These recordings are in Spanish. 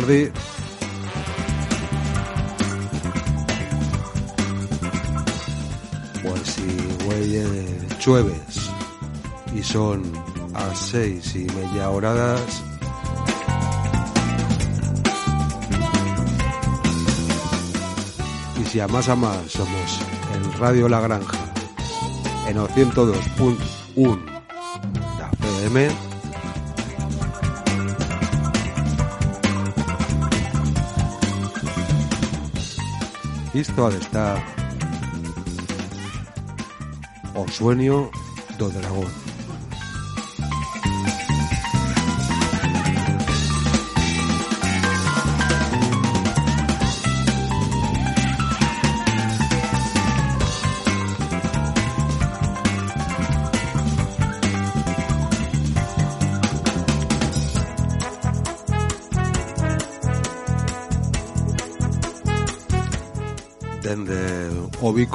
Tarde. Pues si güey chueves y son a seis y media horadas, y si a más a más somos el Radio La Granja en el 102.1 la FM, isto ha de estar o sueño do dragón.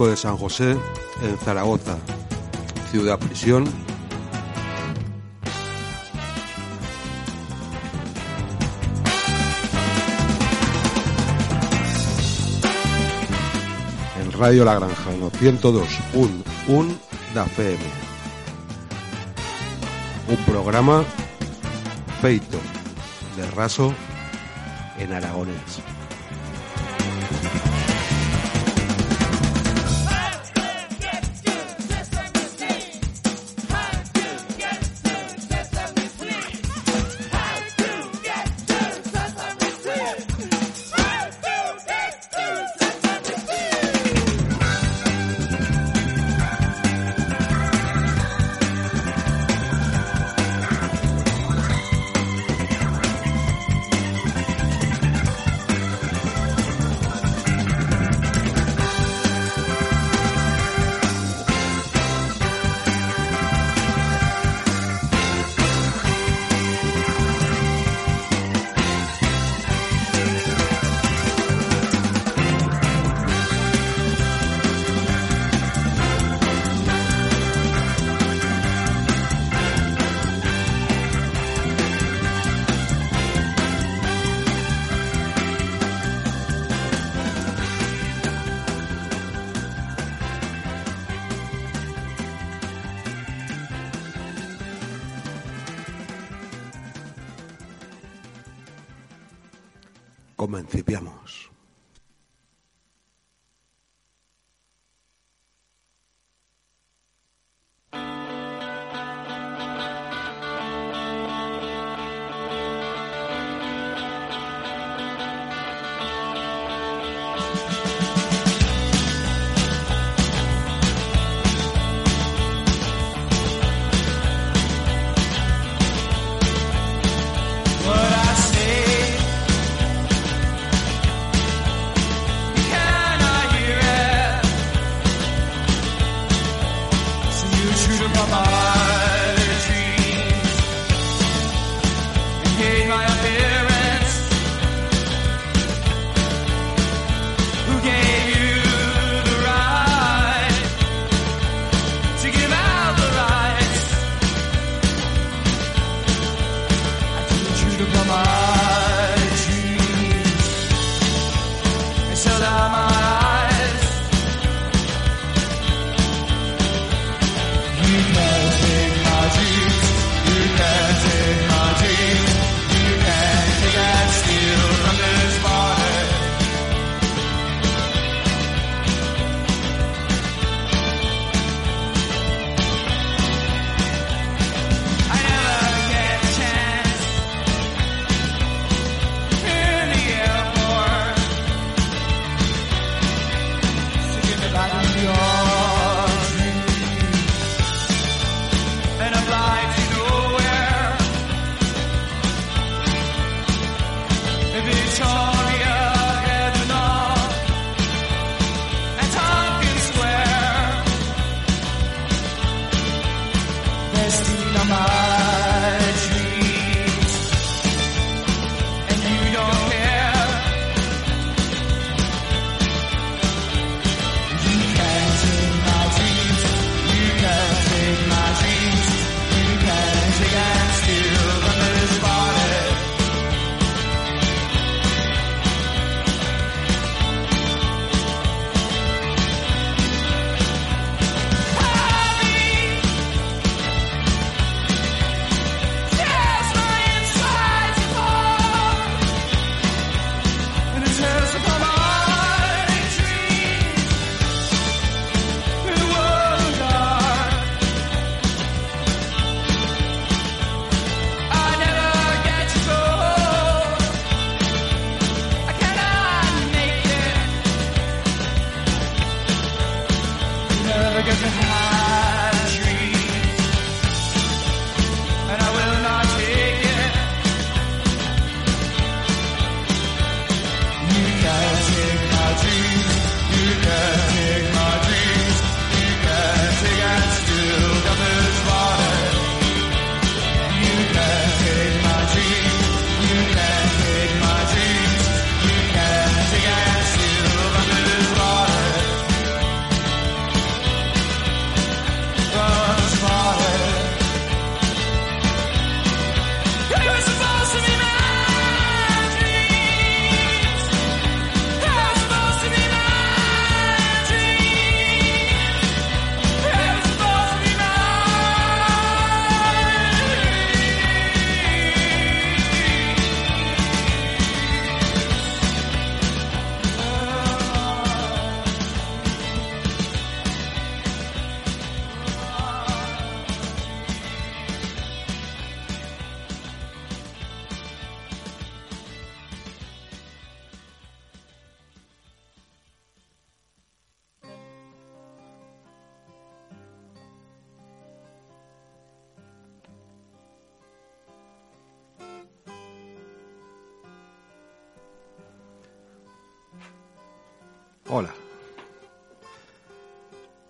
De San José en Zaragoza, ciudad prisión. En Radio La Granja, en 102.1 da FM. Un programa feito de raso en aragonés.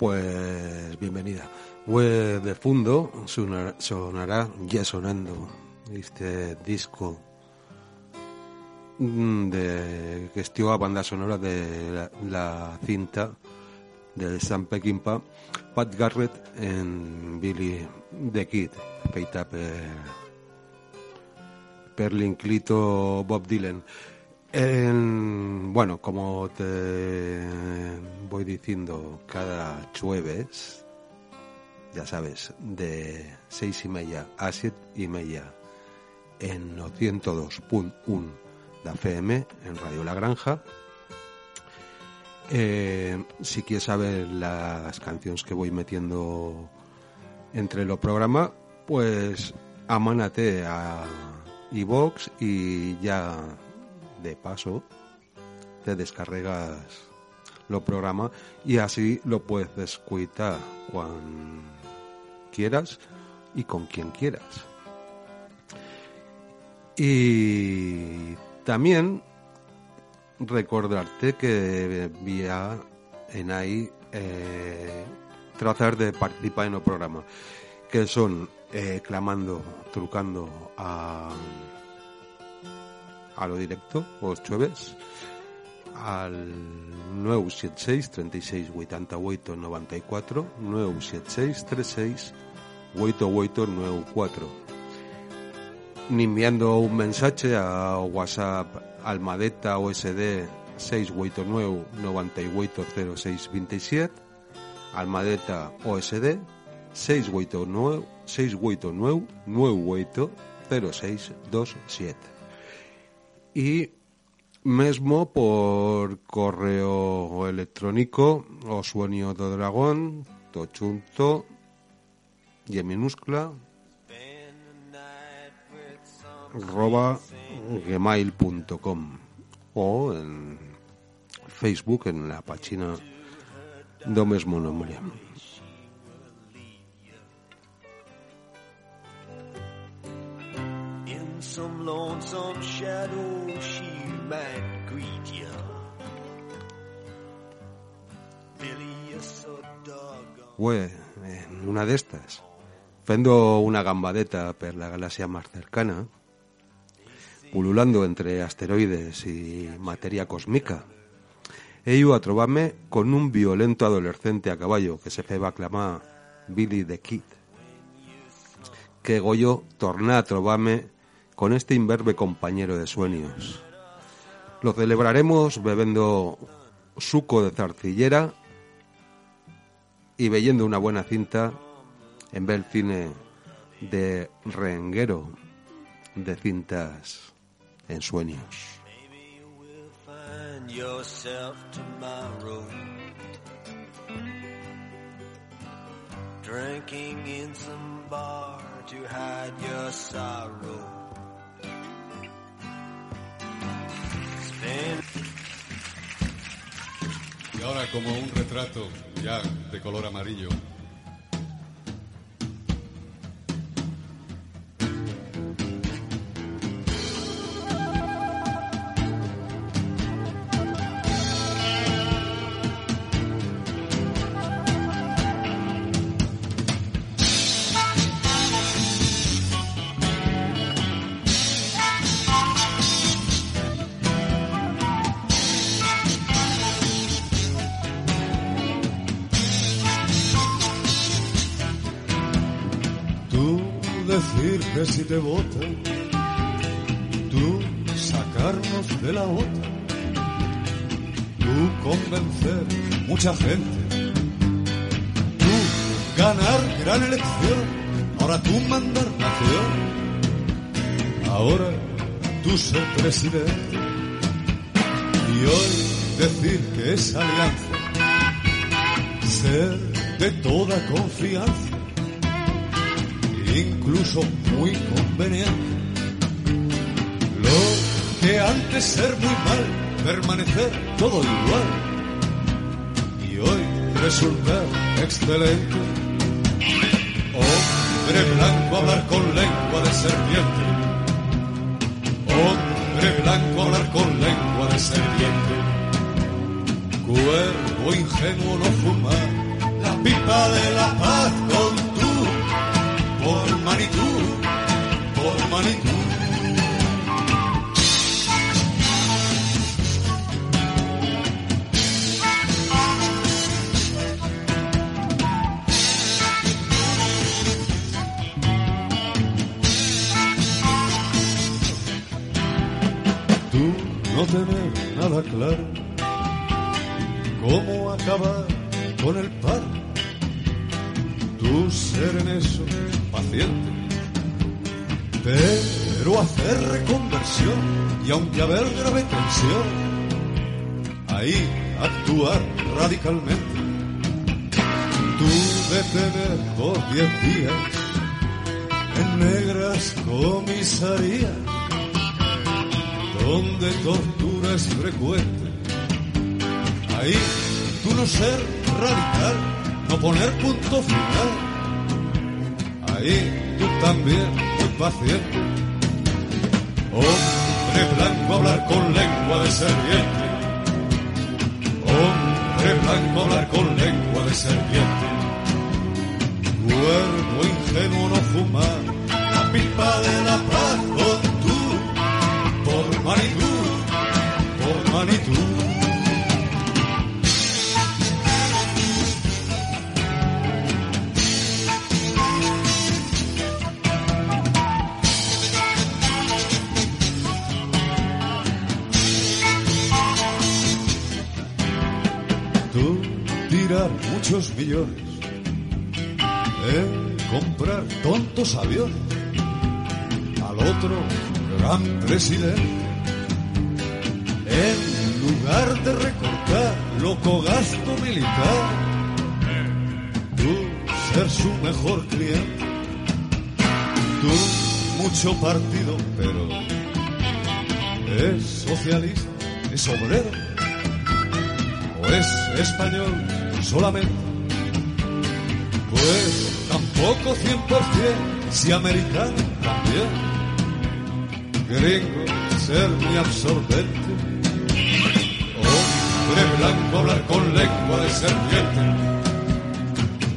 Pues bienvenida. Pues de fondo sonará, sonará ya sonando este disco mm, de que a banda sonora de la, la cinta de Sam Peckinpah, Pat Garrett en Billy the Kid, feita per, per l'inclito Bob Dylan. En- bueno, como te voy diciendo cada jueves, ya sabes, de seis y media a siete y media en 102.1 de FM en Radio La Granja. Eh, si quieres saber las canciones que voy metiendo entre los programas, pues amánate a iVox y ya de paso te descargas los programas y así lo puedes escuchar cuando quieras y con quien quieras. Y también recordarte que vía en ahí eh, tratar de participar en el programa que son eh, clamando, trucando a a lo directo os jueves al 976 36 88 94 976 36 88 94 ni enviando un mensaje a WhatsApp Almadeta OSD 689 980627 Almadeta OSD 689 689 980627 y mesmo por correo electrónico o sueño de dragón todo junto y en o en Facebook en la página do mesmo nombre. Some lonesome shadow she might greet you. Una de estas, fendo una gambadeta per la galaxia más cercana, pululando entre asteroides y materia cósmica, he ido a trobarme con un violento adolescente a caballo que se feba a clamar Billy the Kid. Que Goyo torna a trobarme con este imberbe compañero de sueños. Lo celebraremos bebiendo suco de zarcillera y leyendo una buena cinta en ver cine de renguero de cintas en sueños. Drinking in some bar to hide your sorrow. Ahora como un retrato ya de color amarillo. Te votan, tú sacarnos de la OTAN, tú convencer mucha gente, tú ganar gran elección, ahora tú mandar nación, ahora tú ser presidente y hoy decir que es alianza, ser de toda confianza incluso muy conveniente. Lo que antes ser muy mal, permanecer todo igual. Y hoy resultar excelente. Hombre blanco hablar con lengua de serpiente. Hombre blanco hablar con lengua de serpiente. Cuervo ingenuo no fumar la pipa de la paz no tener nada claro cómo acabar con el par. Tú ser en eso paciente, pero hacer reconversión y aunque haber grave tensión, ahí actuar radicalmente. Tú detener por diez días en negras comisarías donde tortura es frecuente. Ahí tú no ser radical, no poner punto final. Ahí tú también muy paciente. Hombre blanco hablar con lengua de serpiente. Hombre blanco hablar con lengua de serpiente. Cuervo ingenuo no fumar la pipa de la paz por Manitú, por Manitú. Tú tirar muchos millones en comprar tontos aviones al otro gran presidente. En lugar de recortar loco gasto militar, tú ser su mejor cliente. Tú mucho partido, pero es socialista, es obrero o es español solamente. Pues tampoco 100%, si americano también gringo, ser muy absorbente. Hombre blanco hablar con lengua de serpiente.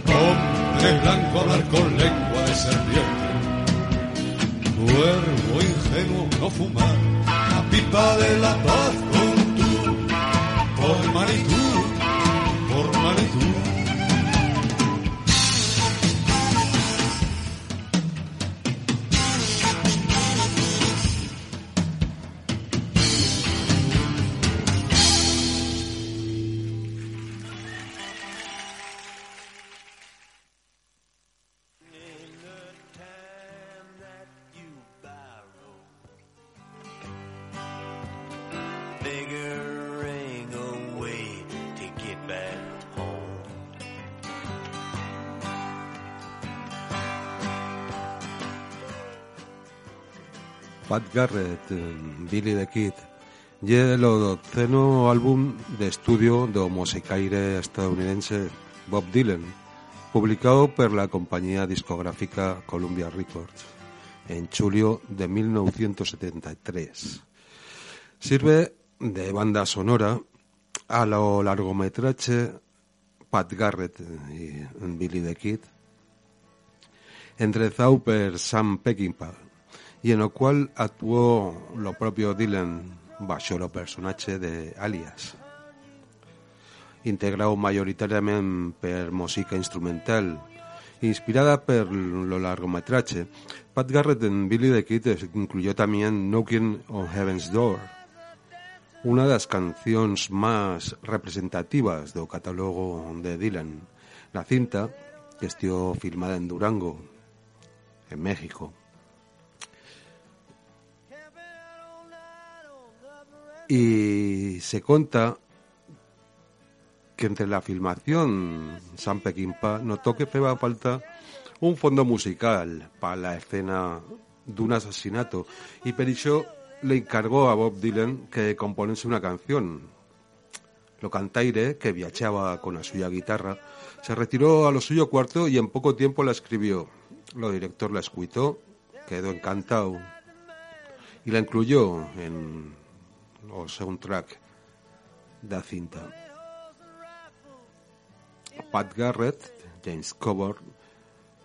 Hombre blanco hablar con lengua de serpiente. Cuervo ingenuo no fumar la pipa de la paz con tú. Por Manitú, por Manitú. Garrett, eh, Billy the Kid, y el doceno álbum de estudio do musicaire estadounidense Bob Dylan, publicado por la compañía discográfica Columbia Records en julio de 1973. Sirve de banda sonora a lo largometraje Pat Garrett y Billy the Kid, entrezado por Sam Peckinpah, y en el cual actuó lo propio Dylan bajo el personaje de Alias. Integrado mayoritariamente per música instrumental, inspirada per lo largometraje, Pat Garrett en Billy the Kid incluyó también Knocking on Heaven's Door, una de las canciones más representativas del catálogo de Dylan. La cinta, que estuvo filmada en Durango, en México. Y se cuenta que entre la filmación Sam Peckinpah notó que feba falta un fondo musical para la escena de un asesinato y per iso le encargó a Bob Dylan que componese una canción. Lo cantaire, que viajaba con la suya guitarra, se retiró a lo suyo cuarto y en poco tiempo la escribió. Lo director la escuitó, quedó encantado y la incluyó en el soundtrack da cinta. Pat Garrett, James Coburn,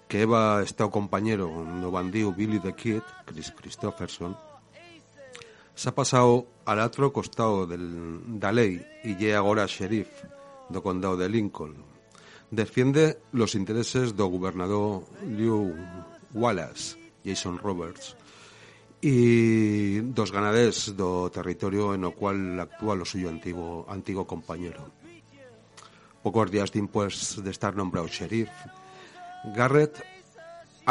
que va estado compañero no bandido Billy the Kid, Chris Christopherson, s'ha passat a l'altre costado del, da ley y lle agora sheriff do condado de Lincoln. Defiende los intereses do gobernador Lew Wallace, Jason Roberts, y dos ganadés do territorio en o cual actúa lo suyo antiguo, antiguo compañero. Pocos días después de estar nombrado sheriff, Garrett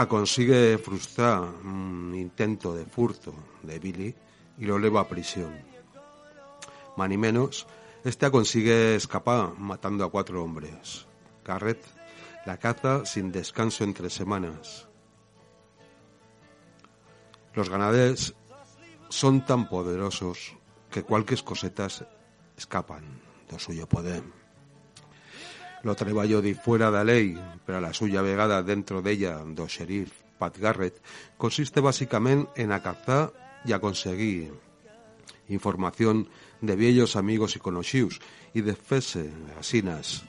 consigue frustrar un intento de furto de Billy y lo lleva a prisión. Más menos, este consigue escapar matando a cuatro hombres. Garrett la caza sin descanso entre semanas. Los ganaderos son tan poderosos que cualquier cosetas escapan do suyo poder. Lo treballo de fuera da ley, pero la suya vegada dentro de ella do sheriff Pat Garrett consiste básicamente en acazar y a conseguir información de viejos amigos y conocidos y de fese asinas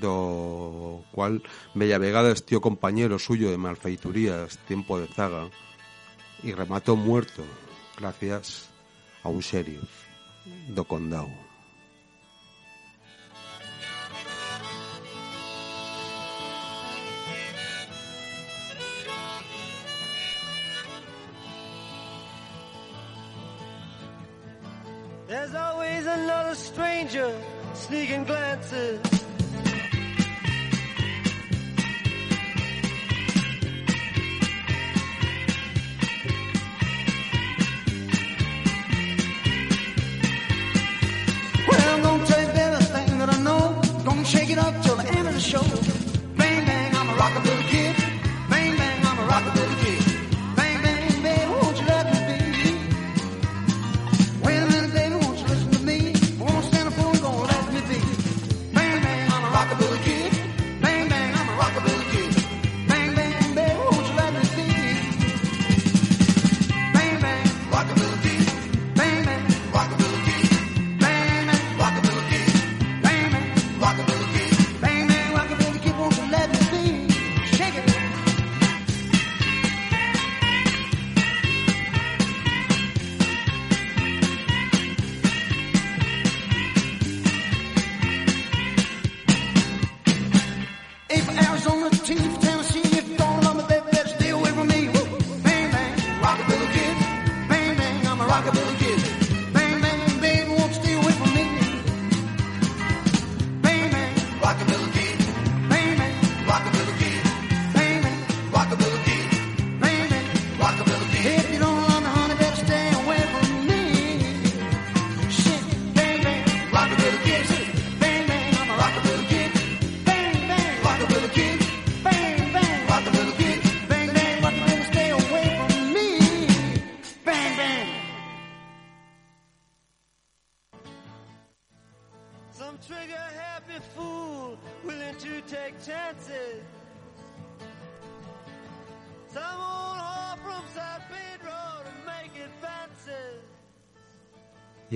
do cual bella vegada estió compañero suyo de malfeiturías tiempo de zaga y remató muerto gracias a un sheriff do. There's always another stranger sneaking glances.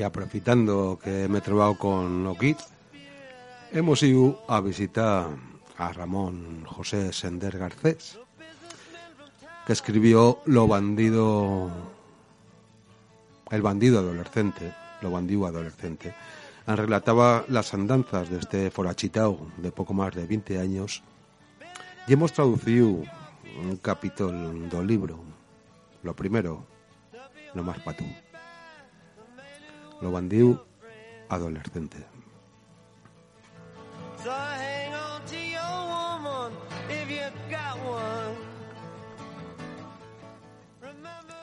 Aprovechando que me he trobado con Loquit, hemos ido a visitar a Ramón José Sender Garcés, que escribió Lo bandido, el bandido adolescente, lo bandido adolescente. Relataba las andanzas de este forachitao de poco más de 20 años y hemos traducido un capítulo del libro. Lo primero, no más para got one. Remember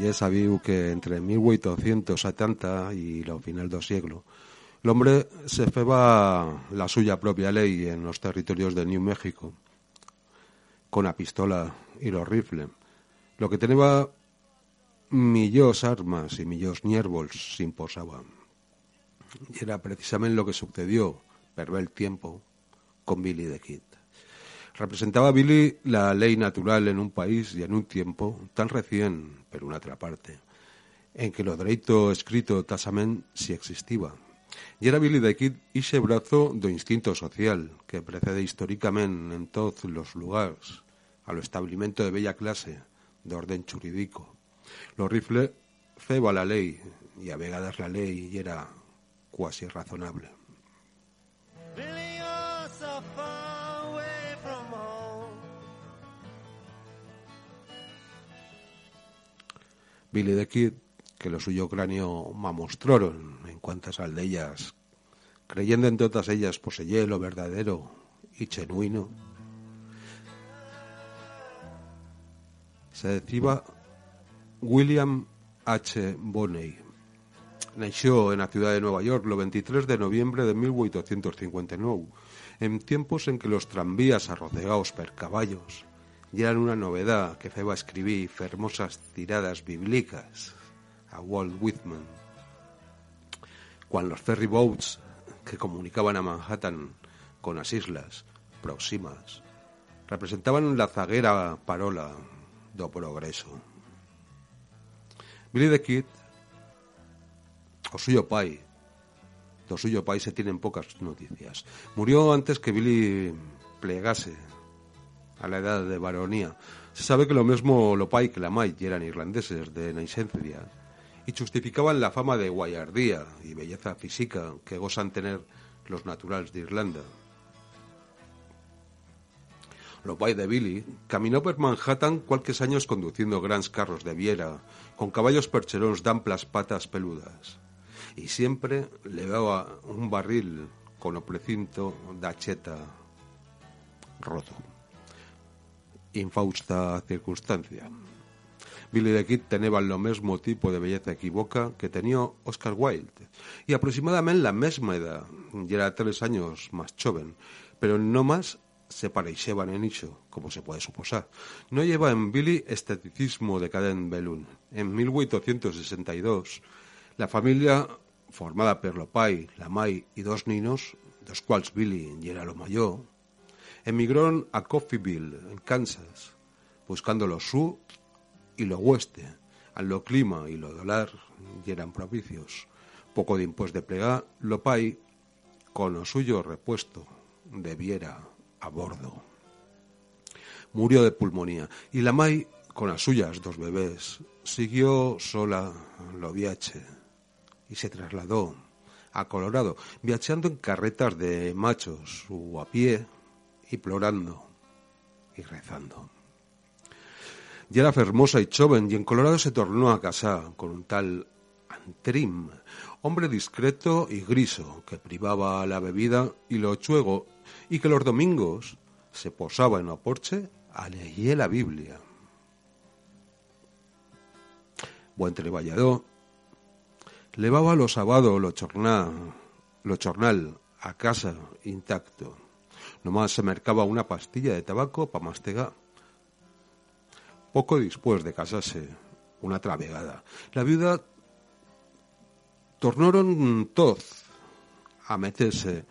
Ya he sabido que entre 1870 y lo final del siglo, el hombre se feba la suya propia ley en los territorios de New México, con la pistola y los rifles, lo que tenía millos armas y millos niervols se imposaban. Y era precisamente lo que sucedió, per el tiempo, con Billy the Kid. Representaba Billy la ley natural en un país y en un tiempo tan recién, pero una otra parte, en que lo derecho escrito tasamente sí existía. Y era Billy the Kid ese brazo do instinto social que precede históricamente en todos los lugares al establecimiento de bella clase de orden jurídico. Lo rifle ceba la ley y a vegadas la ley y era cuasi razonable. Billy, the Kid, que lo suyo cráneo mamostraron en cuantas aldeas, creyendo en todas ellas poseyé lo verdadero y genuino, se decía William H. Bonney. Nació en la ciudad de Nueva York el 23 de noviembre de 1859, en tiempos en que los tranvías arrocegados per caballos ya eran una novedad que feba escribir fermosas tiradas bíblicas a Walt Whitman. Cuando los ferry boats que comunicaban a Manhattan con las islas próximas representaban la zaguera parola do progreso. Billy the Kid, o suyo pai, do suyo pai se tienen pocas noticias. Murió antes que Billy plegase a la edad de varonía. Se sabe que lo mismo lo pai que la mai eran irlandeses de naixencia y justificaban la fama de guayardía y belleza física que gozan tener los naturales de Irlanda. Lo pai de Billy caminó por Manhattan cualques años conduciendo grandes carros de viera, con caballos percherones d'amplas patas peludas. Y siempre le daba un barril con o precinto da cheta roto. Infausta circunstancia. Billy the Kid tenía lo mismo tipo de belleza equivoca que tenía Oscar Wilde y aproximadamente la misma edad, y era tres años más joven, pero no más se pareixeban en iso, como se puede suposar. No lleva en Billy esteticismo de Caden Belun. En 1862, la familia, formada por lo pai, la mai y dos ninos, dos cuales Billy y era lo mayor, emigraron a Coffeeville, en Kansas, buscando lo sur y lo oeste, al lo clima y lo dólar y eran propicios. Poco de de plegar, lo pai, con lo suyo repuesto, debiera a bordo. Murió de pulmonía y la Mai, con las suyas dos bebés, siguió sola lo viaje y se trasladó a Colorado, viajando en carretas de machos o a pie y plorando y rezando. Ya era fermosa y joven y en Colorado se tornó a casar con un tal Antrim, hombre discreto y griso que privaba la bebida y lo chuego y que los domingos se posaba en la porche a leer la Biblia. Buen treballador, levaba los sábados lo chornal, lo chornal a casa intacto. Nomás se mercaba una pastilla de tabaco para mastegar. Poco después de casarse, una travegada, la viuda tornaron todos a meterse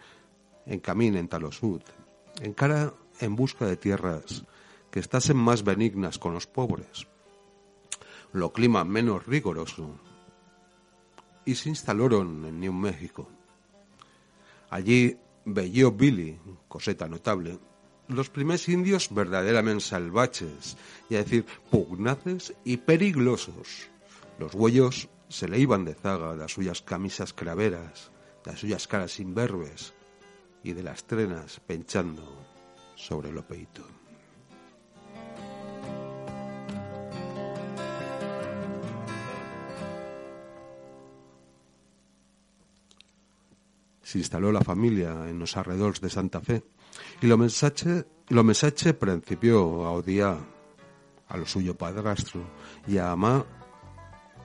en camino en Talosud, en busca de tierras que estasen más benignas con los pobres, lo clima menos rigoroso, y se instalaron en New México. Allí veyó Billy, coseta notable, los primeros indios verdaderamente salvajes, y a decir, pugnaces y peligrosos. Los huellos se le iban de zaga las suyas camisas craveras, las suyas caras imberbes, y de las trenas penchando sobre lo peito. Se instaló la familia en los arredores de Santa Fe y lo mensaje, lo mensaje principió a odiar a lo suyo padrastro y a amar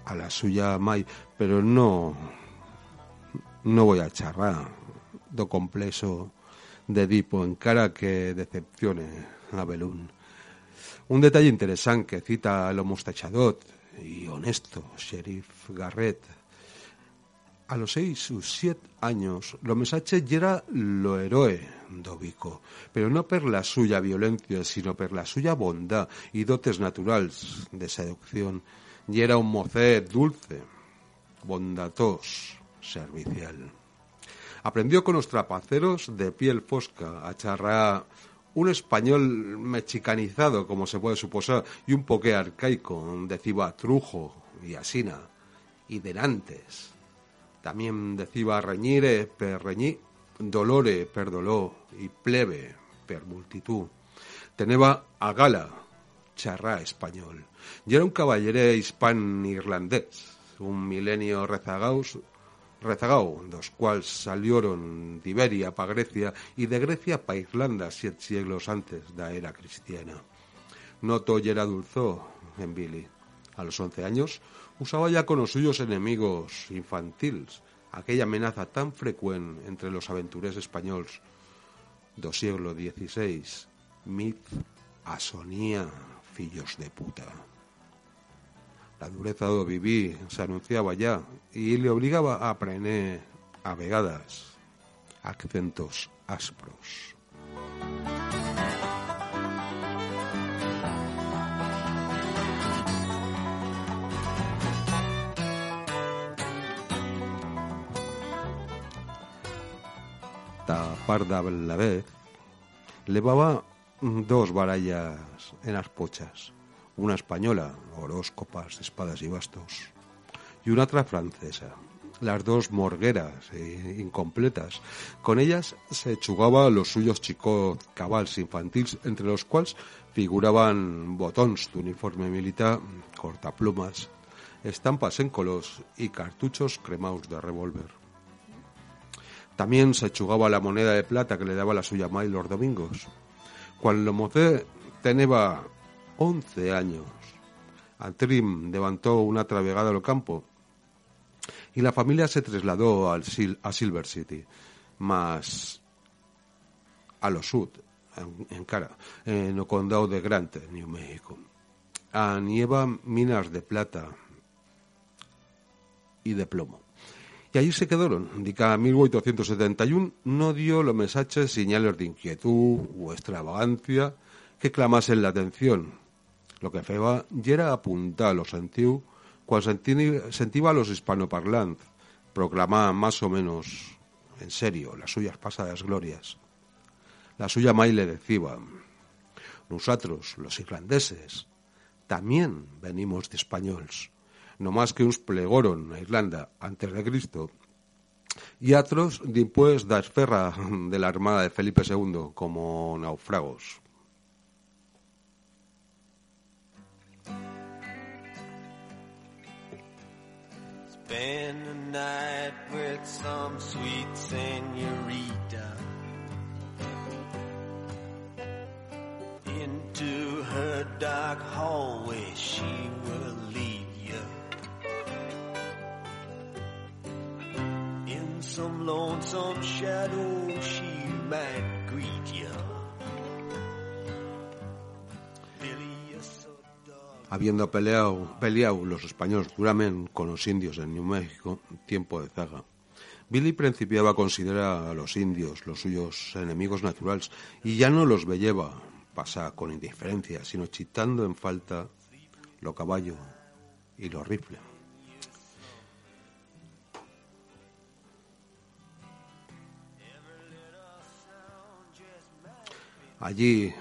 a la suya mai, pero no no voy a charrar do complexo de Edipo en cara que decepcione a Belún. Un detalle interesante que cita el mostachadot y honesto sheriff Garrett. A los seis o siete años, lo mensaje era lo héroe dobico, pero no per la suya violencia, sino per la suya bondad y dotes naturales de seducción. Y era un mocet dulce, bondatos, servicial. Aprendió con los trapaceros de piel fosca a charrar un español mexicanizado, como se puede suposar, y un poque arcaico, decía trujo y asina, y denantes. También decía reñire per reñí, dolore per dolor, y plebe per multitud. Teneba a gala, charrá español. Y era un caballero hispan-irlandés, un milenio rezagaus, rezagao, dos cuales salieron de Iberia para Grecia y de Grecia para Irlanda siete siglos antes da era cristiana. No era dulzó en Billy. A los once años usaba ya con los suyos enemigos infantiles aquella amenaza tan frecuente entre los aventureros españoles do siglo XVI, mit asonía, fillos de puta. La dureza do viví se anunciaba ya y le obligaba a aprender a vegadas acentos áspros. Tapar de la vez, levaba dos barallas en las pochas, una española, horóscopas, espadas y bastos, y una otra francesa, las dos morgueras e incompletas. Con ellas se chugaba los suyos chicos cabals infantiles, entre los cuales figuraban botones de uniforme militar, cortaplumas, estampas en colos y cartuchos cremados de revólver. También se chugaba la moneda de plata que le daba la suya mai los domingos. Cuando Mocé tenía 11 años, Antrim levantó una travegada al campo y la familia se trasladó al Sil- a Silver City, más a lo sur, en, cara, en el condado de Grant, New México. A nieva minas de plata y de plomo. Y allí se quedaron. Dica 1871 no dio los mensajes señales de inquietud o extravagancia que clamasen la atención. Lo que feba y era apuntar los antiguos cuando senti- sentiva a los hispanoparlantes proclamar más o menos en serio las suyas pasadas glorias. La suya mai le decía, nosotros, los irlandeses, también venimos de españoles, no más que uns plegoron a Irlanda antes de Cristo y otros después da esferra de la armada de Felipe II como naufragos. Spend the night with some sweet senorita. Into her dark hallway she will lead you. In some lonesome shadow Habiendo peleado, peleado los españoles duramente con los indios en New México, tiempo de zaga, Billy principiaba a considerar a los indios los suyos enemigos naturales y ya no los veía pasar con indiferencia, sino chitando en falta lo caballo y los rifles. Allí,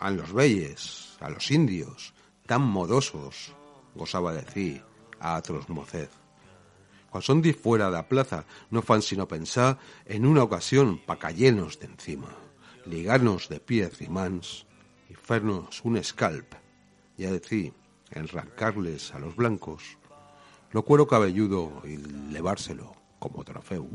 a los beyes, a los indios, tan modosos, gozaba decir a otros moced. Cuando son de fuera de la plaza, no fan sino pensar en una ocasión pa callenos de encima, ligarnos de pies y mans, y fernos un scalp, y a decir, enrancarles a los blancos, lo cuero cabelludo y levárselo como trofeo.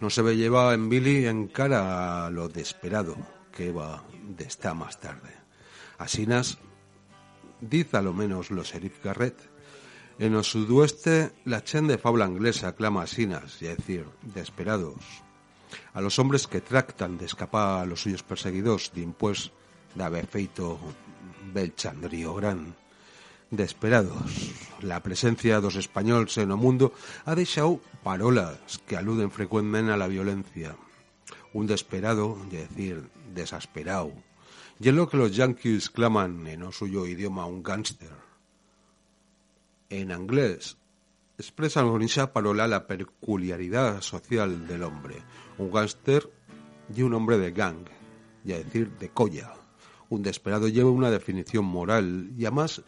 No se ve lleva en Billy en cara a lo desesperado que va de esta más tarde. Asinas, dice a lo menos los sheriff Garrett, en el sudoeste la chen de fabla inglesa clama asinas, es decir, desesperados, a los hombres que tractan de escapar a los suyos perseguidos de impues de haber feito bel chandrío gran. Desesperados, la presencia dos españoles en el mundo ha dejado parolas que aluden frecuentemente a la violencia. Un desesperado, es decir, desesperado, y es lo que los yankees claman en el suyo idioma un gángster. En inglés, expresan con esa parola la peculiaridad social del hombre. Un gángster y un hombre de gang, y decir de colla. Un desesperado lleva una definición moral y además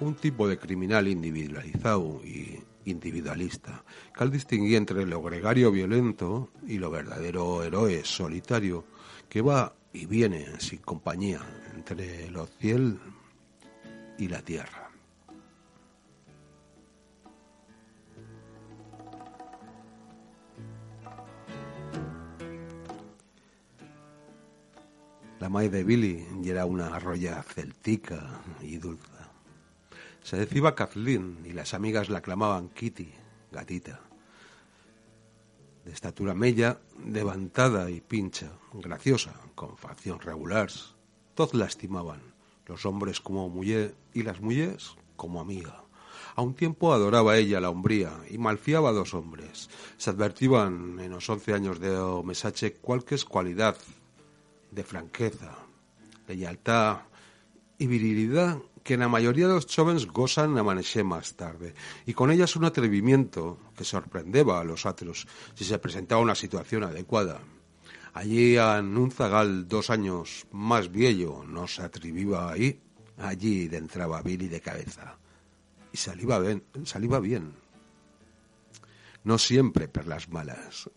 un tipo de criminal individualizado y individualista, que al distinguir entre lo gregario violento y lo verdadero héroe solitario, que va y viene sin compañía entre los ciel y la tierra. La madre de Billy y era una arroya celtica y dulce. Se decía Kathleen y las amigas la clamaban Kitty, gatita. De estatura mella, levantada y pincha, graciosa, con facción regular. Todos la estimaban, los hombres como mujer y las mujeres como amiga. A un tiempo adoraba ella la hombría y malfiaba a dos hombres. Se advertían en los once años de Mesache cualquier cualidad de franqueza, de lealtad y virilidad que la mayoría de los jóvenes gozan amanecer más tarde, y con ellas un atrevimiento que sorprendeba a los atros si se presentaba una situación adecuada. Allí en un zagal dos años más viejo no se atrevía ahí, allí entraba Billy de cabeza. Y salía bien, salía bien. No siempre per las malas.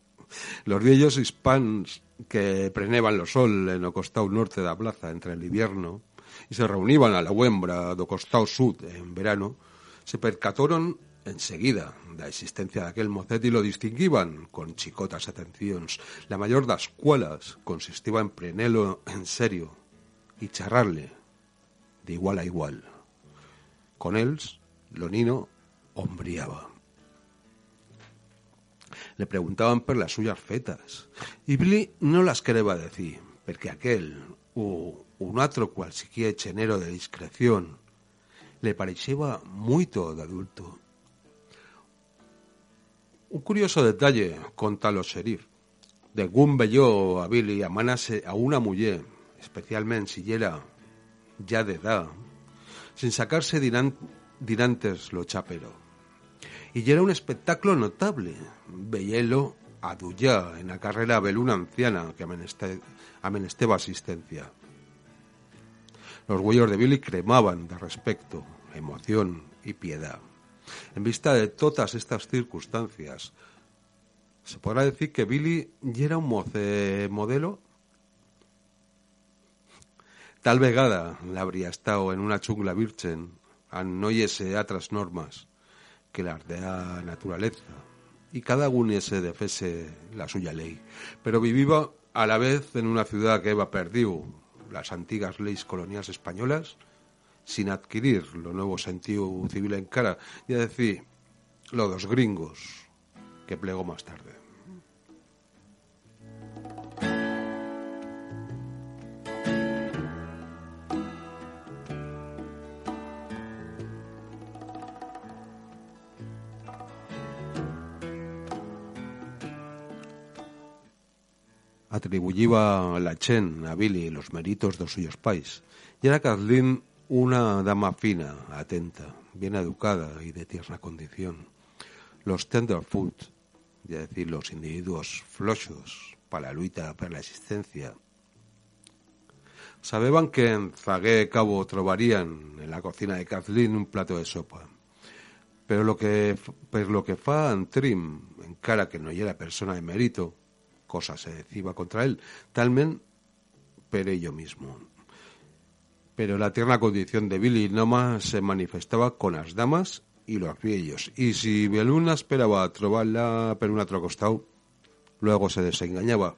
Los viejos hispanos que preneban lo sol en el costado norte de la plaza entre el invierno y se reunían a la huembra do costado sud en verano, se percataron enseguida da existencia de aquel mocet y lo distinguían con chicotas atenciones. La mayor das cuales consistía en prenelo en serio y charrarle de igual a igual. Con él, lo nino hombriaba. Le preguntaban por las suyas fetas y Billy no las quería decir, porque aquel, u un otro cualquier chenero de discreción, le parecía muito de adulto. Un curioso detalle conta los sheriff. De algún velló a Billy amanase a una mujer, especialmente si era ya de edad, sin sacarse dinan- dinantes lo chapero. Y era un espectáculo notable, vellelo a Duyá en la carrera veluna anciana que ameneste- amenesteba asistencia. Los huellos de Billy cremaban de respecto, emoción y piedad. En vista de todas estas circunstancias, ¿se podrá decir que Billy ya era un moce modelo? Tal vegada le habría estado en una chungla virgen, a no yese otras normas que las de la naturaleza, y cada uno se defese la suya ley, pero vivía a la vez en una ciudad que iba perdido las antiguas leyes coloniales españolas sin adquirir lo nuevo sentido civil en cara, y a decir, lo dos gringos, que plegó más tarde. Atribuyaba la Chen a Billy los méritos de suyos pais. Y era Kathleen una dama fina, atenta, bien educada y de tierna condición. Los tenderfoot, es decir, los individuos flochos para la lucha por la existencia, sabeban que en Zagué Cabo trobarían en la cocina de Kathleen un plato de sopa. Pero lo que, pero lo que en cara que no era persona de mérito, cosa se decía contra él, talmen pero yo mismo. Pero la tierna condición de Billy nomás se manifestaba con las damas y los viejos. Y si Beluna esperaba trobarla per un otro costado, luego se desengañaba.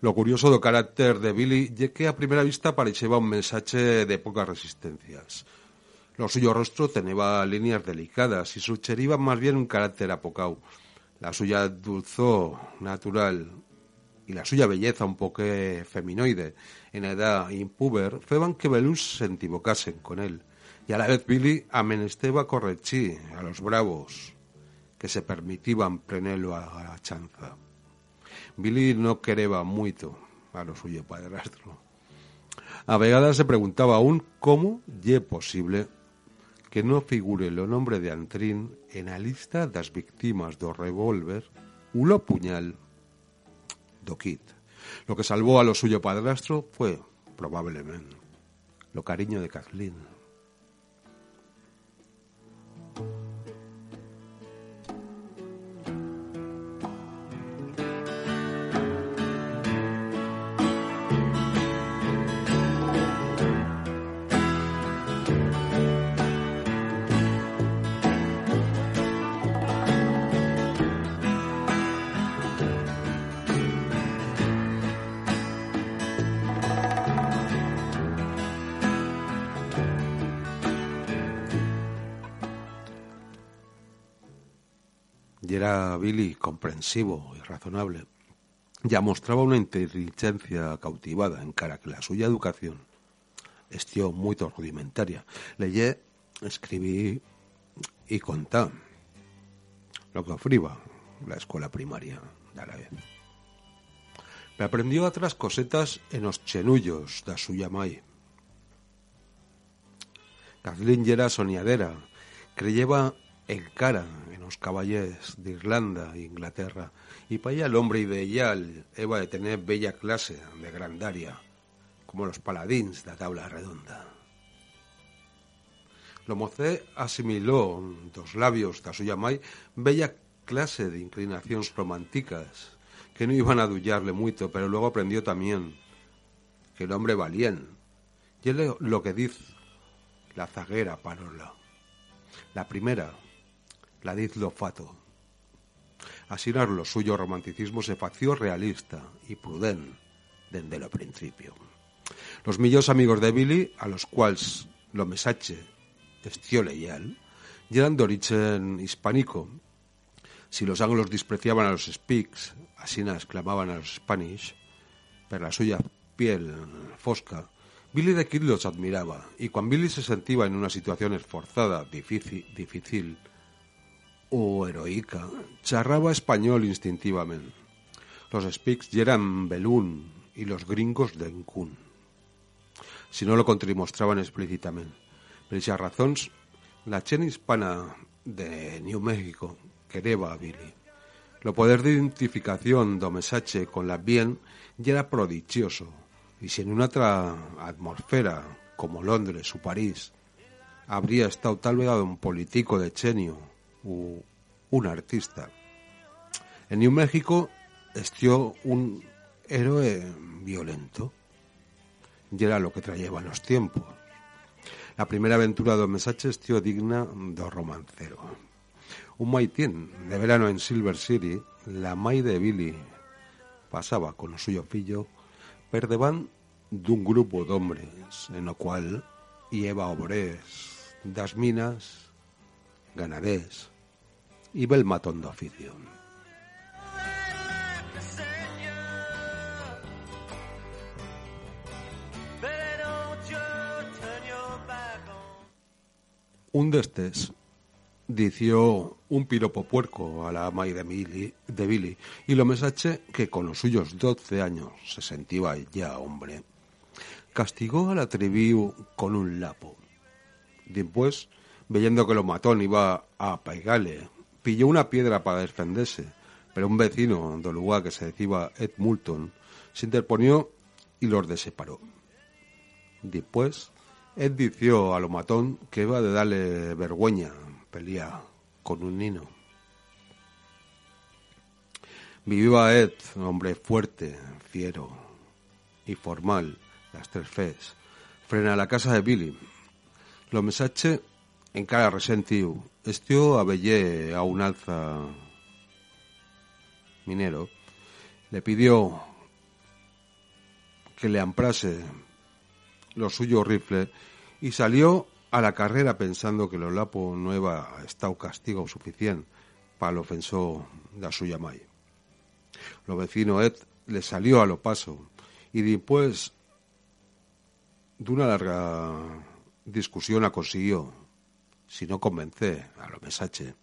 Lo curioso do carácter de Billy ye que a primera vista parecía un mensaje de pocas resistencias. Lo suyo rostro tenía líneas delicadas y su cheriba más bien un carácter apocao. La suya dulzó natural y la suya belleza un poco feminoide en edad impuber feban que Belús se entivocasen con él. Y a la vez Billy amenesteba correchí a los bravos que se permitiban prenelo a la chanza. Billy no quereba mucho a lo suyo padrastro. A vegada se preguntaba aún cómo ye posible que no figure o nombre de Antrín en a lista das víctimas do revólver ulo puñal do kit. Lo que salvó a lo suyo padrastro fue, probablemente, lo cariño de Kathleen. Billy comprensivo y razonable. Ya mostraba una inteligencia cautivada en cara que la suya educación estió muy rudimentaria. Leyé, escribí y contá lo que ofriba la escuela primaria de la vez. Me aprendió otras cosetas en los chenullos da suya mai. Kathleen era soñadera, creyeva en cara en los caballés de Irlanda e Inglaterra y para ella el hombre ideal eva de tener bella clase de grandaria como los paladins da tabla redonda. Lo mocé asimiló dos labios da suya mai bella clase de inclinacións románticas que no iban a dullarle mucho, pero luego aprendió también que el hombre valían. Y es lo que dice la zaguera parola. La primera, la diz lo fato. Así lo suyo romanticismo se fació realista y prudent desde lo principio. Los millos amigos de Billy, a los cuales lo mesache estió leyal, y eran de origen hispánico. Si los anglos despreciaban a los speaks, así na exclamaban a los spanish, per la suya piel fosca, Billy de Kid los admiraba, y cuando Billy se sentía en una situación esforzada, difícil, difícil o heroica, charraba español instintivamente. Los speaks ya eran belún y los gringos de Encún. Si no lo contramostraban explícitamente. Per esas razóns, la chen hispana de New México quereba a Billy. Lo poder de identificación do mesache con la bien ya era prodigioso, y si en una otra atmósfera, como Londres o París, habría estado tal vez un político de chenio un artista. En New México estió un héroe violento, y era lo que traían los tiempos. La primera aventura do Mesache estió digna do romancero. Un maitín de verano en Silver City, la mai de Billy pasaba con o suyo fillo per devant dun grupo d'hombres en o cual lleva obrés das minas, ganadés y bel matón de oficio. Un destes dició un piropo puerco a la mai de, de Billy y lo mesache que con los suyos 12 años se sentía ya hombre. Castigó al atrevido con un lapo. Después, viendo que lo matón iba a pegarle, pilló una piedra para defenderse, pero un vecino del lugar que se decía Ed Moulton se interponió y los deseparó. Después, Ed dició a lo matón que iba de darle vergüenza pelea con un nino. Vivía Ed, hombre fuerte, fiero y formal, las tres fes, frena a la casa de Billy. Lo mesache en cara resentiu, estió a bellé a un alza minero, le pidió que le amprase lo suyo rifle y salió a la carrera pensando que lo lapo no iba a estado castigo suficiente para el ofensor da suya mai. Lo vecino Ed le salió a lo paso y después de una larga discusión la consiguió, si no convence, a lo mesache.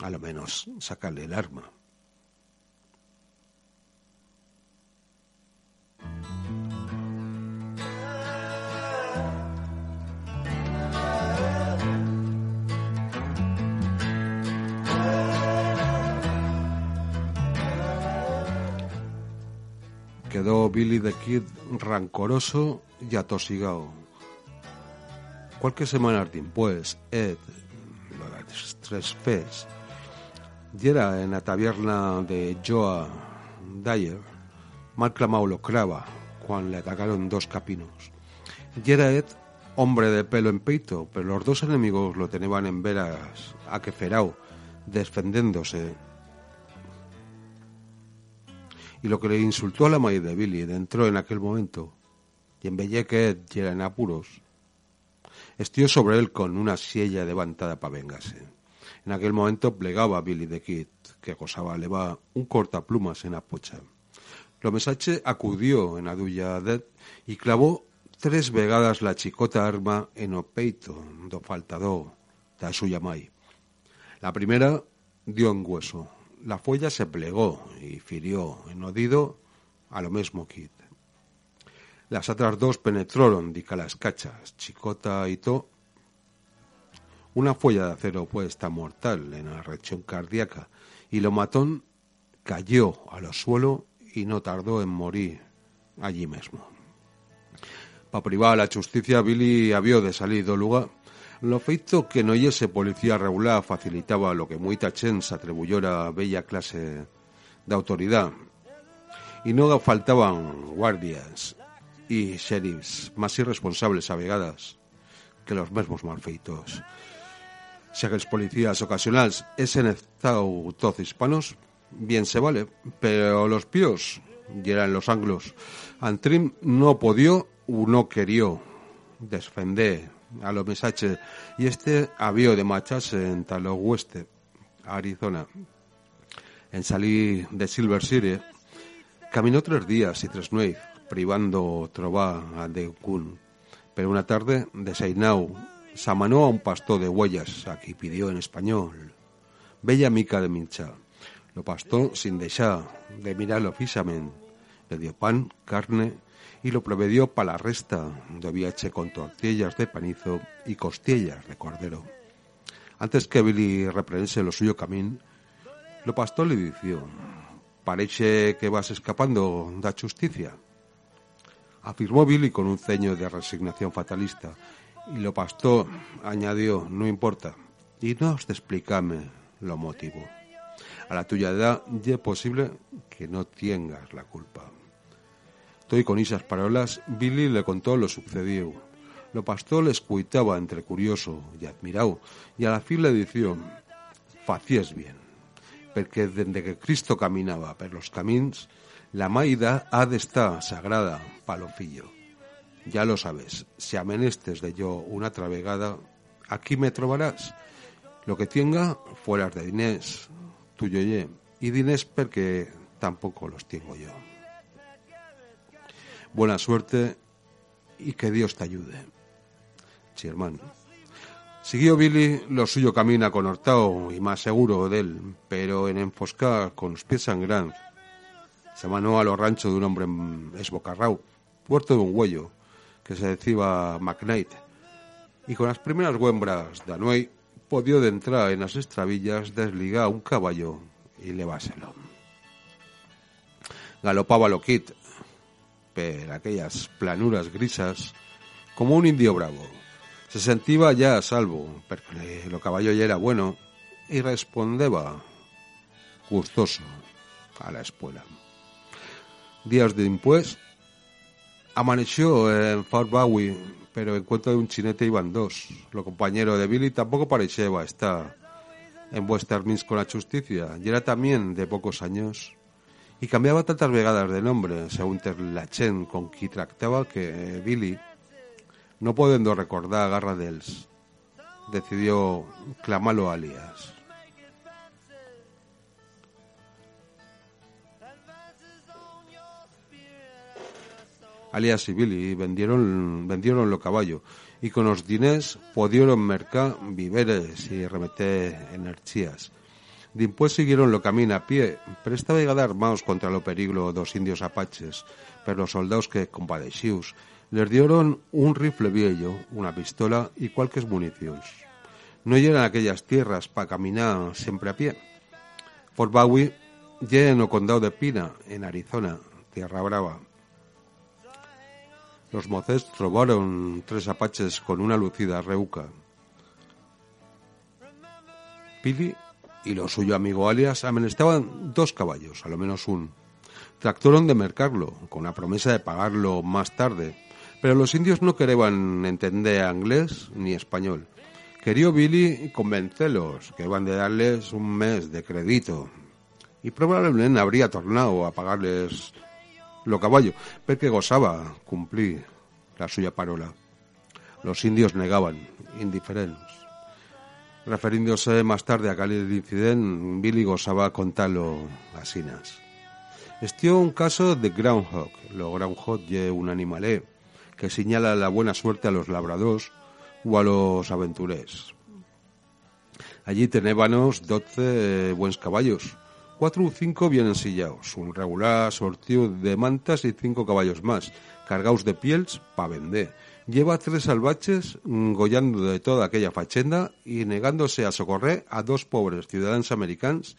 A lo menos, sácale el arma. Quedó Billy the Kid rancoroso y atosigado. Cualquier semana después, Ed, lo de las tres Fes, yera en la taberna de Joa Dyer, mal clamado lo crava, cuando le atacaron dos capinos. Yera Ed, hombre de pelo en peito, pero los dos enemigos lo tenían en veras a que ferao, defendiéndose. Y lo que le insultó a la madre de Billy entró en aquel momento, y en que Ed yera en apuros, estió sobre él con una silla levantada para vengarse. En aquel momento plegaba Billy the Kid, que gozaba leva un cortaplumas en la pocha. Lo mesache acudió en la duya de Ed y clavó tres vegadas la chicota arma en o peito do faltador da suya mai. La primera dio en hueso. La folla se plegó y firió en odido a lo mismo Kid. Las otras dos penetraron las cachas, chicota y to. Una folla de acero puesta mortal en la reacción cardíaca y lo matón cayó a lo suelo y no tardó en morir allí mismo. Pa privar a la justicia, Billy había de salir do lugar. Lo feito que no yese policía regular facilitaba lo que muy chen se atribuyera a bella clase de autoridad. Y no faltaban guardias y sheriffs más irresponsables a que los mismos malfeitos. Si aquellos policías ocasionales esen estado todos hispanos, bien se vale, pero los píos, y eran los anglos, Antrim no podió u no querió defender a los mesaches y este había de marcharse en Talo Oeste, Arizona. En salir de Silver City, caminó tres días y tres nueve, privando trobar a Deukun. Pero una tarde, de Seinau, samanó a un pastor de huellas, a qui pidió en español. Bella mica de mincha. Lo pastó sin dejar de mirarlo fijamente. Le dio pan, carne y lo proveyó para la resta de viaje con tortillas de panizo y costillas de cordero. Antes que Billy reprense lo suyo camín, lo pastor le dijo, parece que vas escapando da justicia. Afirmó Billy con un ceño de resignación fatalista, y lo pastor añadió, no importa, y no os de explicarme lo motivo. A la tuya edad ya es posible que no tengas la culpa. Estoy con esas parolas, Billy le contó lo sucedido. Lo pastor le escuitaba entre curioso y admirado, y a la fin le dició, facies bien, porque desde que Cristo caminaba por los camins, la maida ha de estar sagrada pa lo fillo. Ya lo sabes, si amenestes de yo una travegada, aquí me trobarás. Lo que tenga, fueras de dinés, tuyo ye, y dinés porque tampoco los tengo yo. Buena suerte y que Dios te ayude. Sí, hermano. Siguió Billy, lo suyo camina con Hortao y más seguro de él, pero en enfoscar con los pies sangrantes. Se manó a los ranchos de un hombre esbocarrao, puerto de un huello, que se decía McKnight, y con las primeras huembras de Anuey podió entrar en las estrabillas, desligar un caballo y leváselo. Galopaba lo kit, per aquellas planuras grisas, como un indio bravo. Se sentía ya a salvo, porque lo caballo ya era bueno, y respondeba gustoso a la espuela. Días de impues, amaneció en Fort Bowie, pero en cuenta de un chinete iban dos. Lo compañero de Billy tampoco parecía estar en Western con la justicia, y era también de pocos años, y cambiaba tantas vegadas de nombre, según la chen con qui tractaba, que Billy, no pudiendo recordar a garra dels, decidió clamarlo alias. Alias y Billy vendieron, vendieron lo caballo y con los dinés pudieron mercar víveres y remeter energías. Dimpués siguieron lo camino a pie, pero esta vegada armados contra lo peligro dos indios apaches, pero los soldados que, compadecidos, les dieron un rifle viejo, una pistola y cualquier municiones. No llegan aquellas tierras para caminar siempre a pie. Fort Bowie llega en el condado de Pina, en Arizona, Tierra Brava, los mocés trobaron tres apaches con una lucida reuca. Pili y lo suyo amigo alias amenestaban dos caballos, a lo menos un. Tractaron de mercarlo, con la promesa de pagarlo más tarde, pero los indios no querían entender inglés ni español. Quería Billy convencerlos que iban de darles un mes de crédito y probablemente habría tornado a pagarles lo caballo, porque gozaba cumplir la suya parola. Los indios negaban, indiferentes. Referiéndose más tarde a aquel incidente, Billy gozaba contarlo a Sinas. Estió un caso de groundhog. Lo groundhog es un animalé que señala la buena suerte a los labradores o a los aventurés. Allí tenébanos 12 buenos caballos, cuatro o cinco bien ensillados, un regular sortido de mantas y cinco caballos más, cargados de pieles pa' vender. Lleva tres salvaches gollando de toda aquella fachenda y negándose a socorrer a dos pobres ciudadanos americanos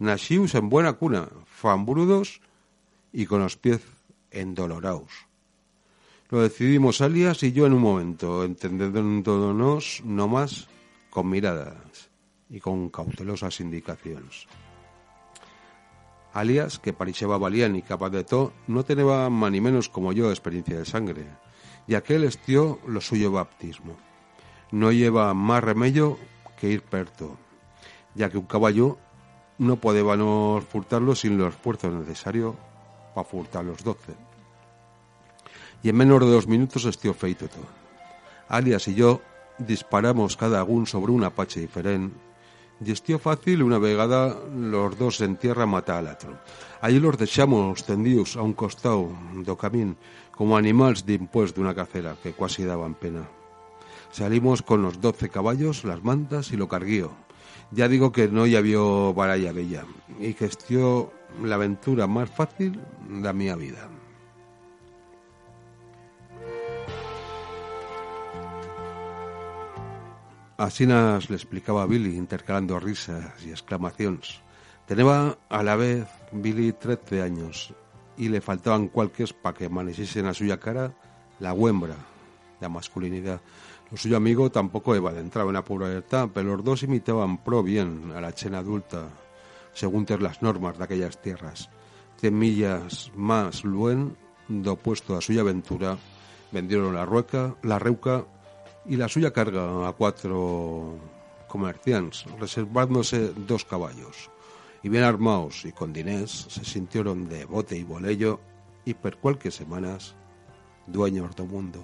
nacidos en buena cuna, fambrudos y con los pies endolorados. Lo decidimos Alias y yo en un momento, entendiéndonos no más con miradas y con cautelosas indicaciones. Alias, que parecía valiente y capaz de todo, no tenía más ni menos como yo experiencia de sangre, y aquel estió lo suyo baptismo. No lleva más remedio que ir perto, ya que un caballo no podíamos furtarlo sin los esfuerzos necesarios para furtar los doce. Y en menos de dos minutos estió feito todo. Alias y yo disparamos cada uno sobre un apache diferente y estió fácil una vegada los dos en tierra otro. Allí los dejamos tendidos a un costado do camín como animales de impuesto de una cacera que casi daban pena. Salimos con los doce caballos, las mantas y lo carguío. Ya digo que no ya vio baralla bella y que estió la aventura más fácil de mi vida. Así nos le explicaba a Billy, intercalando risas y exclamaciones. Tenía a la vez Billy 13 años y le faltaban cualques para que amaneciesen a suya cara la huembra, la masculinidad. Lo suyo amigo tampoco iba de entrar en la pubertad, pero los dos imitaban pro bien a la chena adulta, según ter las normas de aquellas tierras. Cien millas más luen, do opuesto a suya aventura, vendieron la rueca, la reuca y la suya carga a cuatro comerciantes, reservándose dos caballos. Y bien armados y con dinés, se sintieron de bote y bolello y per cualquier semanas dueños del mundo.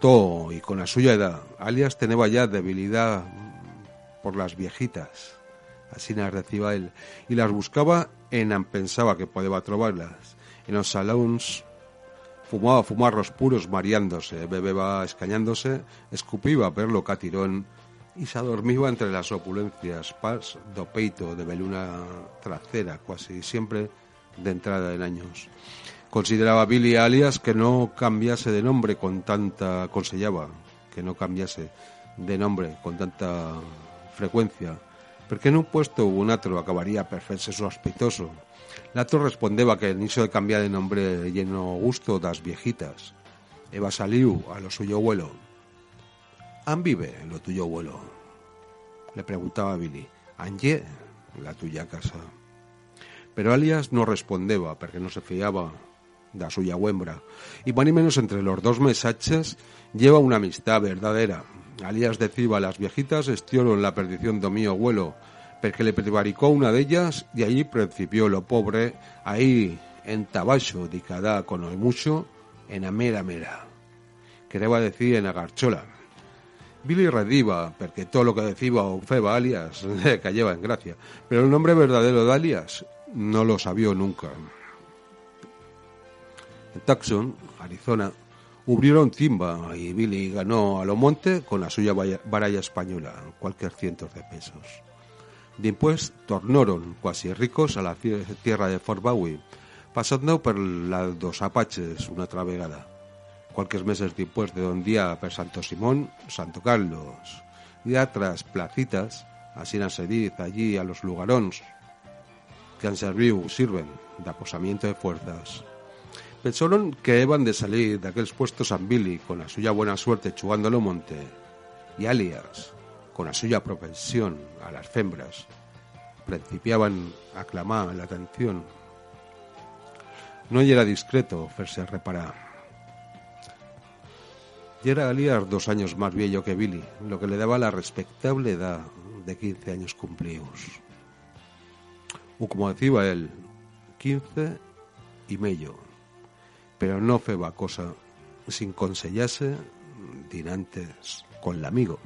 Todo y con la suya edad, alias tenía ya debilidad por las viejitas, así las decía él, y las buscaba en pensaba que podía trobarlas, en los salones fumaba fumarros puros mareándose, bebeba escañándose, escupiba perlo catirón y se adormiba entre las opulencias pas do peito de veluna trasera, casi siempre de entrada en años. Consideraba Billy alias que no cambiase de nombre con tanta, aconsellaba que no cambiase de nombre con tanta frecuencia, porque en un puesto un otro acabaría per ferse. L'altro respondeba que niso de cambiar de nombre lleno gusto das viejitas. Eva saliu a lo suyo abuelo. ¿An vive lo tuyo abuelo? Le preguntaba Billy. ¿Anje la tuya casa? Pero alias no respondeba porque no se fiaba da suya huembra. Y más ni menos entre los dos mesaches lleva una amistad verdadera. Alias decía las viejitas estioron la perdición do mío abuelo, porque le prevaricó una de ellas y allí principió lo pobre, ahí en tabacho de cada con el mucho, en a mera. Quería decir en agarchola. Billy rediva, porque todo lo que decía o feba alias le cayaba en gracia, pero el nombre verdadero de alias no lo sabió nunca. En Tucson, Arizona, Abrieron timba y Billy ganó a lo monte con la suya baralla española, cualquier cientos de pesos. Después tornaron cuasi ricos a la tierra de Fort Bowie, pasando por la dos Apaches una travegada. Cualquier meses después de don día per Santo Simón, Santo Carlos, y otras placitas, así se diz allí a los lugaróns que han servido, sirven de aposamiento de fuerzas. Pensaron que iban de salir de aquellos puestos San Billy con la suya buena suerte chugándolo monte y alias con la suya propensión a las fembras principiaban a clamar la atención. No era discreto hacerse reparar. Y era Alias dos años más viejo que Billy, lo que le daba la respectable edad de 15 años cumplidos. O como decía él, 15 y mello. Pero no feba cosa sin consellase dinantes con el amigo.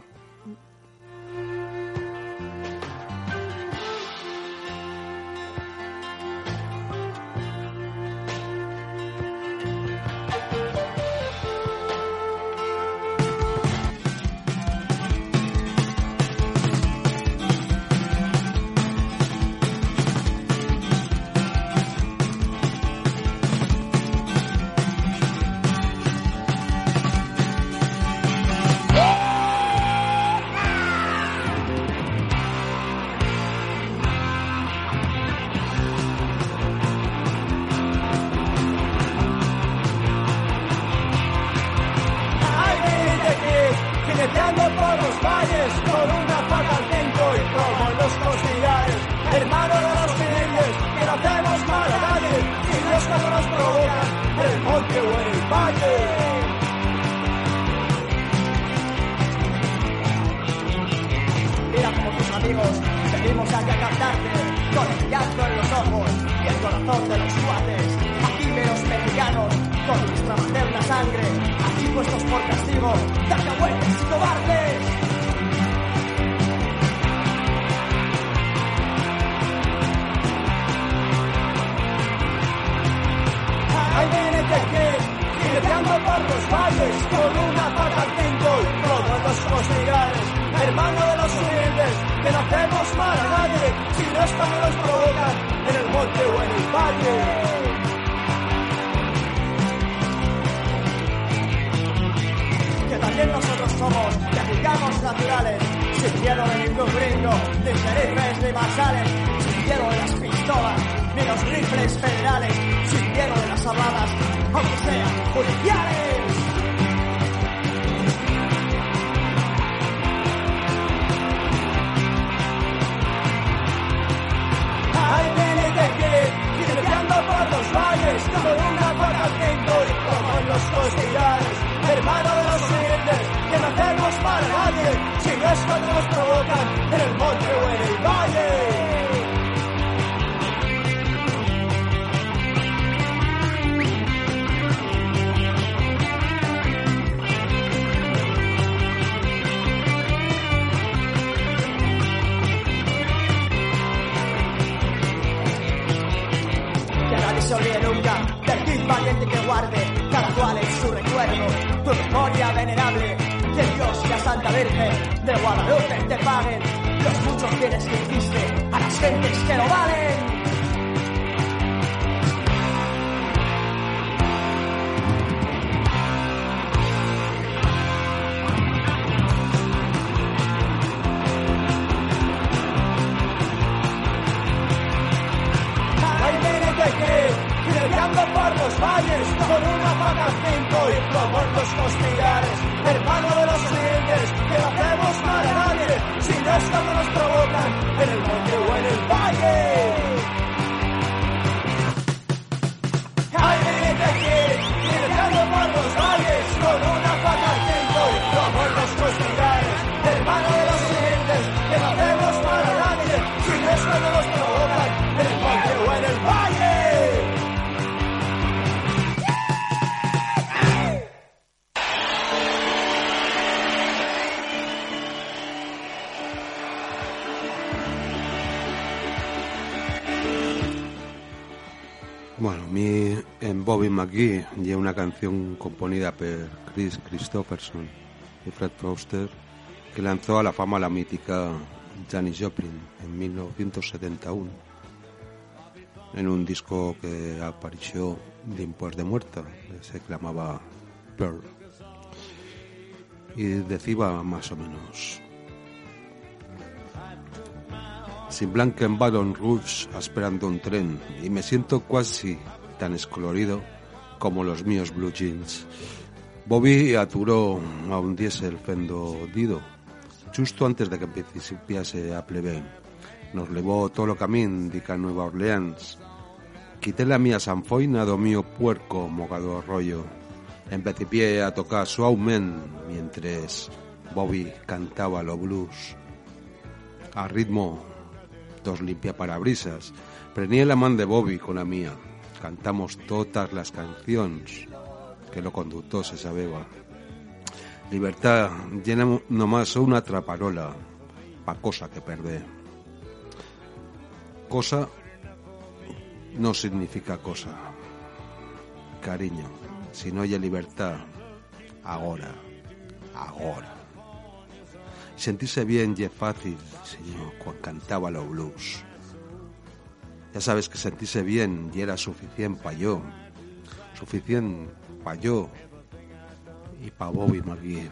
Aquí puestos por castigo, cacahuetes y cobardes. Ahí viene jineteando por los valles, con una pata al todos los costillares. Hermano de los humildes, que no hacemos mal a nadie, si no es cuando nos provocan, en el monte o en el valle. Nosotros somos mexicanos naturales, sin miedo de ningún gringo, ni sheriffes ni marshales, sin miedo de las pistolas, ni los rifles federales, sin miedo de las habladas, aunque sean judiciales. Ahí viene Tequil, jineteando por los valles, con una viento y como los costillares. Hermano de es cuando nos provocan, en el monte o en el valle. se olvide nunca del kid valiente que guarde cada cual en su recuerdo tu memoria venerable Santa Virgen de Guadalupe te paguen los muchos bienes que hiciste a las gentes que lo valen. Por los valles, con una pata al cinto y en los costillares. Si no McGee y una canción componida por Chris Christopherson y Fred Foster que lanzó a la fama la mítica Janis Joplin en 1971 en un disco que apareció después de muerta, que se llamaba Pearl. Y decía más o menos sin blanca en Baton Rouge esperando un tren y me siento casi tan escolorido como los míos blue jeans. Bobby aturó a un diésel fendo dido, justo antes de que principiase a plebe. Nos levó todo lo camín dica Nueva Orleans. Quité la mía sanfoina do mío puerco mogado rollo. Empecipié a tocar suavemente mientras Bobby cantaba lo blues. A ritmo dos limpia parabrisas. Prení la man de Bobby con la mía. Cantamos todas las canciones que lo conductor se sabeba. Libertad llena nomás una traparola pa cosa que perde. Cosa no significa cosa. Cariño, si no hay libertad, ahora, ahora. Sentirse bien y es fácil, señor, cuando cantaba los blues. Ya sabes que sentirse bien y era suficiente para yo. Suficiente para yo y para Bobby McGee.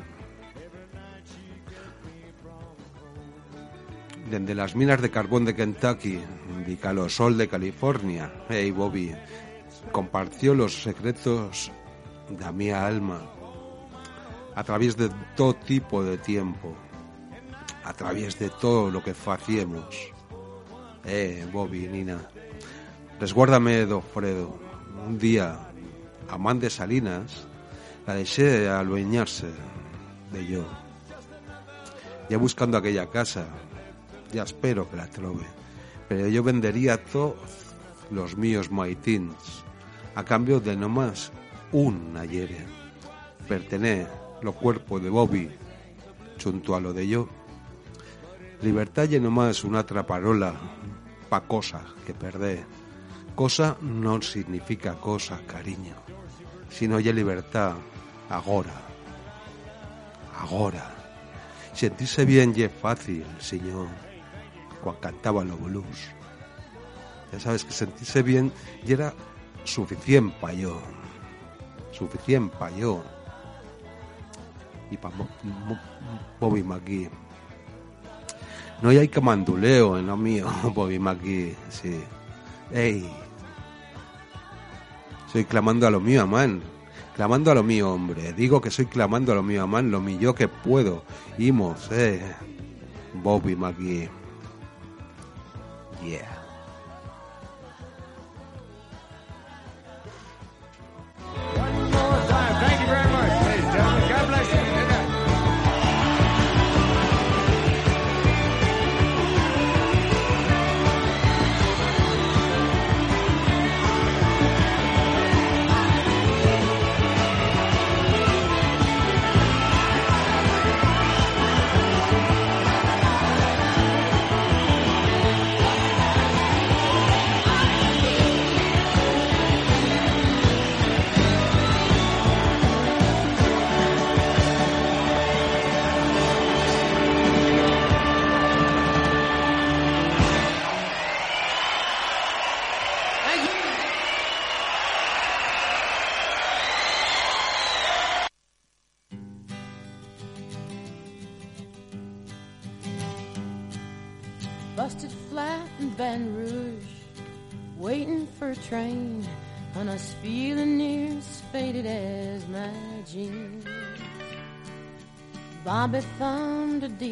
Desde las minas de carbón de Kentucky, y Calosol de California, hey Bobby, compartió los secretos de mi alma a través de todo tipo de tiempo, a través de todo lo que hacíamos. Eh, Bobby, Nina, resguárdame, do Fredo. Un día, a man de Salinas, la dejé adueñarse de yo. Ya buscando aquella casa, ya espero que la trove. Pero yo vendería todos los míos maitins a cambio de no más un ayer. Pertené lo cuerpo de Bobby junto a lo de yo. Libertad y no más una traparola pa cosa que perdé. Cosa no significa cosa, cariño, sino ya libertad agora. Agora. Sentirse bien y es fácil, señor, cuando cantaba los blues. Ya sabes que sentirse bien y era suficiente para yo. Suficiente para yo. Y para Bobby McGee. No hay que manduleo en lo mío, Bobby McGee, sí. Ey. Soy clamando a lo mío, amán. Clamando a lo mío, hombre. Digo que soy clamando a lo mío, amán. Lo mío que puedo. Imos, eh. Bobby McGee. Yeah.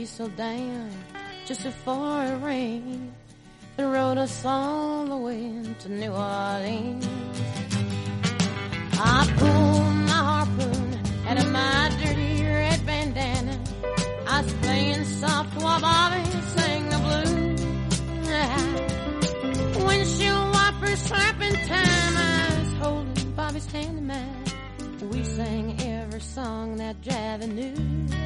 Diesel down just before it rained and rode us all the way to New Orleans. I pulled my harpoon out of my dirty red bandana. I was playing soft while Bobby sang the blues. Windshield wipers slapping time. I was holding Bobby's hand in mine. We sang every song that Javi knew.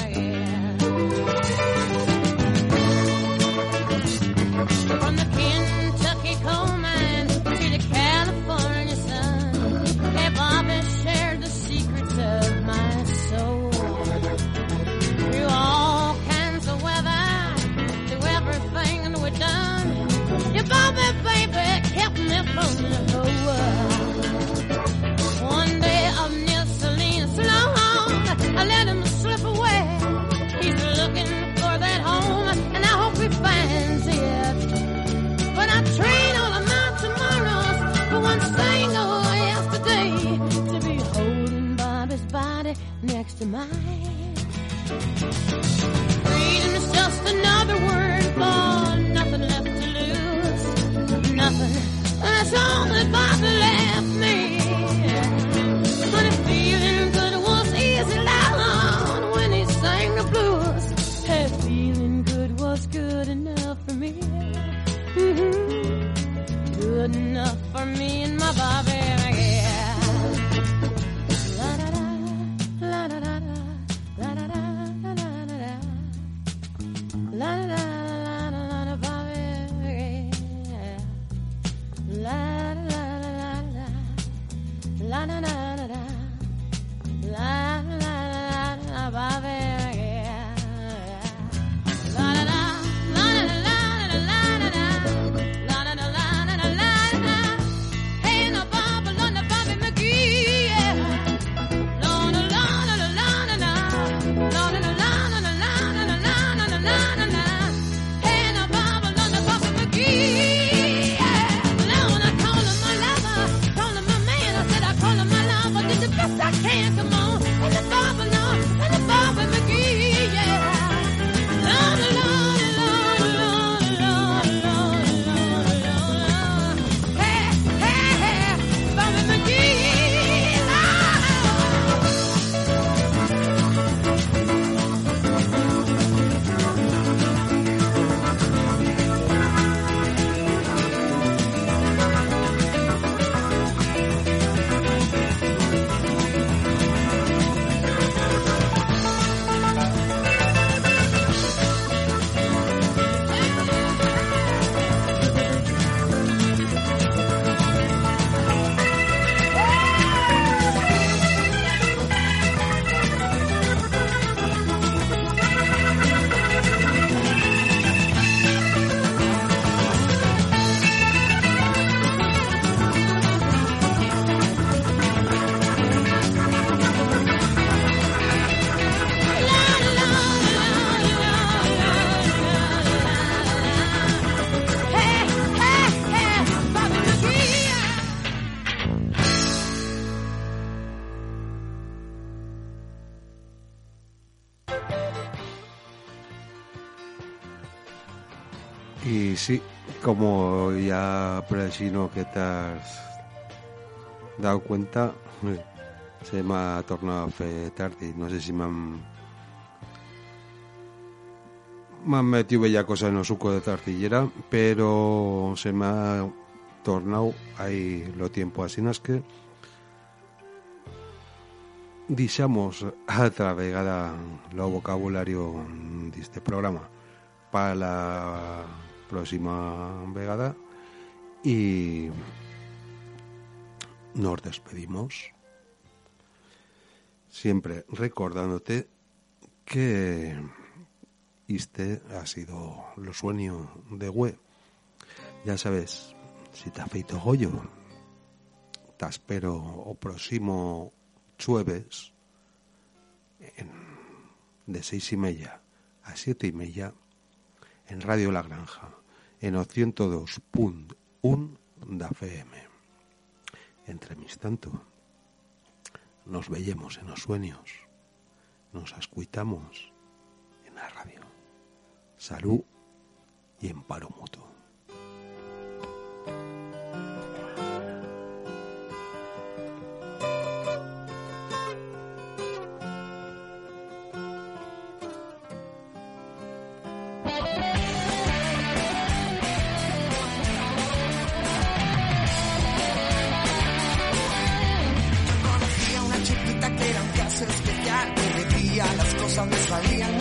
of mine. Freedom is just another word for nothing left to lose. Nothing. That's all that Bobby left me. But if feeling good was easy loud when he sang the blues. Hey, feeling good was good enough for me. Mm-hmm. Good enough for me and my Bobby. Presino que te has dado cuenta, se me ha tornado a fer tarde. No sé si me han, me han metido bella cosa en el suco de tartillera, pero se me ha tornado ahí lo tiempo. Así no es que dixamos a otra vegada lo vocabulario de este programa para la próxima vegada y nos despedimos siempre recordándote que este ha sido lo sueño de Hue. Ya sabes, si te ha feito goyo, te espero o próximo jueves de seis y media a siete y media en Radio La Granja, en o 102.1 da FM. Entre mis tanto, nos veíamos en los sueños, nos escuitamos en la radio. Salud y emparo mutuo. sonreían